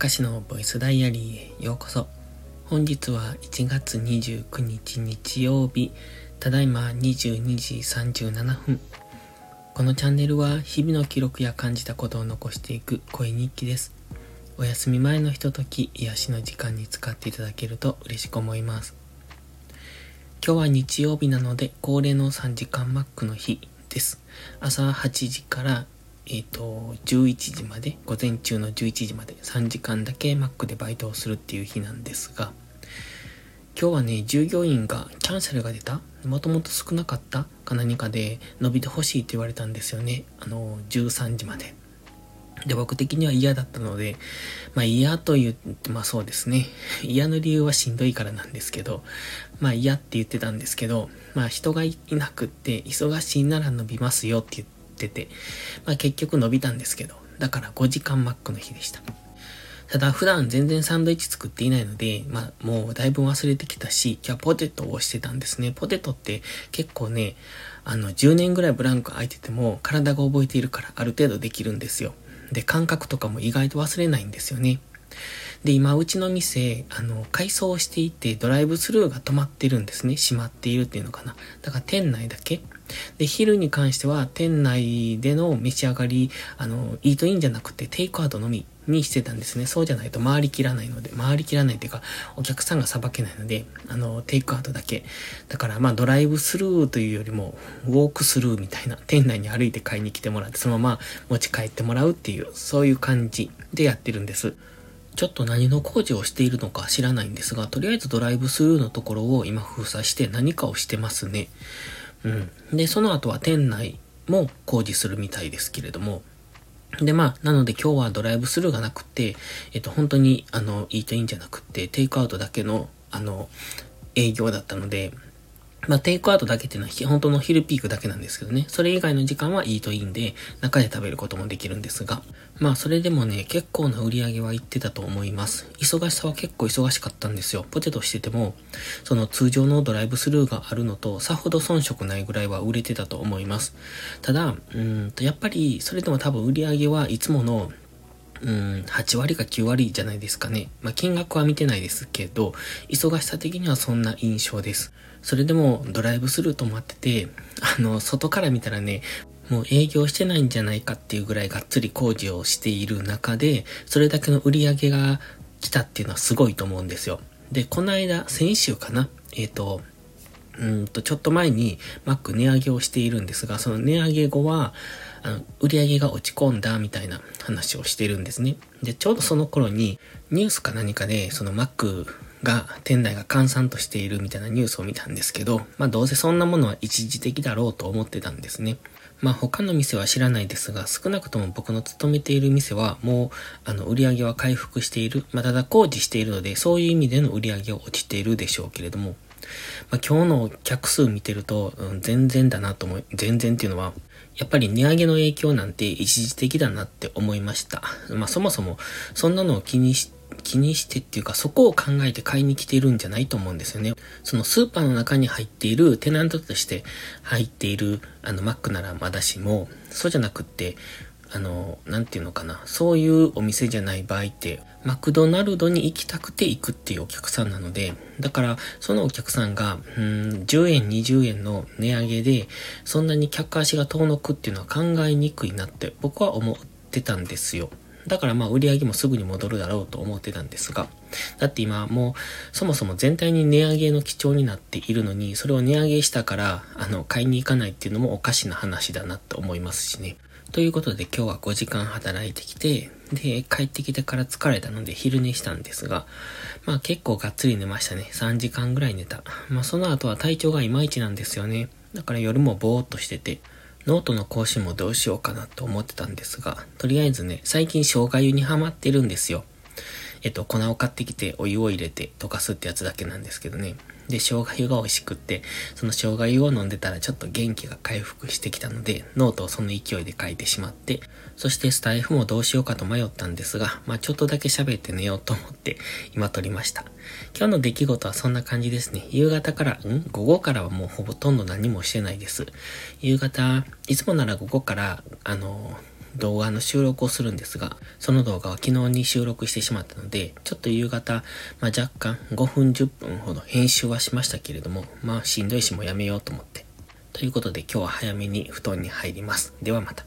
かしのボイスダイアリーへようこそ。本日は1月29日日曜日、ただいま22時37分。このチャンネルは日々の記録や感じたことを残していく声日記です。お休み前のひととき、癒しの時間に使っていただけると嬉しく思います。今日は日曜日なので恒例の3時間マックの日です。朝8時からえっ、ー、と、11時まで、午前中の11時まで3時間だけマックでバイトをするっていう日なんですが、今日はね、従業員がキャンセルが出たもともと少なかったか何かで伸びてほしいって言われたんですよね。あの、13時まで。で、僕的には嫌だったので、まあ嫌と言って、まあそうですね。嫌の理由はしんどいからなんですけど、まあ嫌って言ってたんですけど、まあ人がいなくって忙しいなら伸びますよって言って、ってて、まあ結局伸びたんですけど、だから5時間マックの日でした。ただ普段全然サンドイッチ作っていないので、まあもうだいぶ忘れてきたし、今日はポテトをしてたんですね。ポテトって結構ね、あの10年ぐらいブランク空いてても体が覚えているからある程度できるんですよ。で、感覚とかも意外と忘れないんですよね。で、今、うちの店、あの、改装していて、ドライブスルーが止まってるんですね。閉まっているっていうのかな。だから店内だけ。で、昼に関しては、店内での召し上がり、あの、イートインじゃなくて、テイクアウトのみにしてたんですね。そうじゃないと回りきらないので、回りきらないっていうか、お客さんがさばけないので、あの、テイクアウトだけ。だから、まあ、ドライブスルーというよりも、ウォークスルーみたいな、店内に歩いて買いに来てもらって、そのまま持ち帰ってもらうっていう、そういう感じでやってるんです。ちょっと何の工事をしているのか知らないんですが、とりあえずドライブスルーのところを今封鎖して何かをしてますね。うん。で、その後は店内も工事するみたいですけれども、で、まあ、なので今日はドライブスルーがなくて、えっと、本当に、あの、イートインじゃなくて、テイクアウトだけの、あの、営業だったので、まあ、テイクアウトだけっていうのは本当の昼ピークだけなんですけどね。それ以外の時間はイートインで中で食べることもできるんですが。まあ、それでもね、結構な売り上げはいってたと思います。忙しさは結構忙しかったんですよ。ポテトしてても、その通常のドライブスルーがあるのと、さほど遜色ないぐらいは売れてたと思います。ただ、うんと、やっぱり、それでも多分売り上げはいつものうん、8割か9割じゃないですかね。まあ、金額は見てないですけど、忙しさ的にはそんな印象です。それでもドライブスルーと待ってて、あの、外から見たらね、もう営業してないんじゃないかっていうぐらいがっつり工事をしている中で、それだけの売り上げが来たっていうのはすごいと思うんですよ。で、この間、先週かな？えっ、ー、と、うんと、ちょっと前に Mac 値上げをしているんですが、その値上げ後は、あの、売り上げが落ち込んだみたいな話をしてるんですね。で、ちょうどその頃にニュースか何かで、その Mac が、店内が閑散としているみたいなニュースを見たんですけど、まあどうせそんなものは一時的だろうと思ってたんですね。まあ他の店は知らないですが、少なくとも僕の勤めている店はもう、あの、売り上げは回復している。まあただ工事しているので、そういう意味での売り上げは落ちているでしょうけれども、まあ今日の客数見てると、うん、全然だなと思い、全然っていうのは、やっぱり値上げの影響なんて一時的だなって思いました。まあそもそもそんなのを気にし気にしてっていうかそこを考えて買いに来ているんじゃないと思うんですよね。そのスーパーの中に入っているテナントとして入っているあのマックならまだしもそうじゃなくってあの、なんていうのかな。そういうお店じゃない場合って、マクドナルドに行きたくて行くっていうお客さんなので、だから、そのお客さんが、うん、10円、20円の値上げで、そんなに客足が遠のくっていうのは考えにくいなって僕は思ってたんですよ。だからまあ売り上げもすぐに戻るだろうと思ってたんですが、だって今もうそもそも全体に値上げの基調になっているのに、それを値上げしたからあの買いに行かないっていうのもおかしな話だなって思いますしね。ということで今日は5時間働いてきて、で、帰ってきてから疲れたので昼寝したんですが、まあ結構がっつり寝ましたね。3時間ぐらい寝た。まあその後は体調がいまいちなんですよね。だから夜もぼーっとしてて、ノートの更新もどうしようかなと思ってたんですが、とりあえずね、最近生姜湯にハマってるんですよ。えっと、粉を買ってきてお湯を入れて溶かすってやつだけなんですけどね。で、生姜湯が美味しくって、その生姜湯を飲んでたらちょっと元気が回復してきたので、ノートをその勢いで書いてしまって、そしてスタイフもどうしようかと迷ったんですが、まあちょっとだけ喋って寝ようと思って今撮りました。今日の出来事はそんな感じですね。夕方から、ん？午後からはもうほとんど何もしてないです。夕方、いつもなら午後から、あの、動画の収録をするんですが、その動画は昨日に収録してしまったので、ちょっと夕方、まあ、若干5分10分ほど編集はしましたけれども、まあしんどいしもやめようと思って。ということで今日は早めに布団に入ります。ではまた。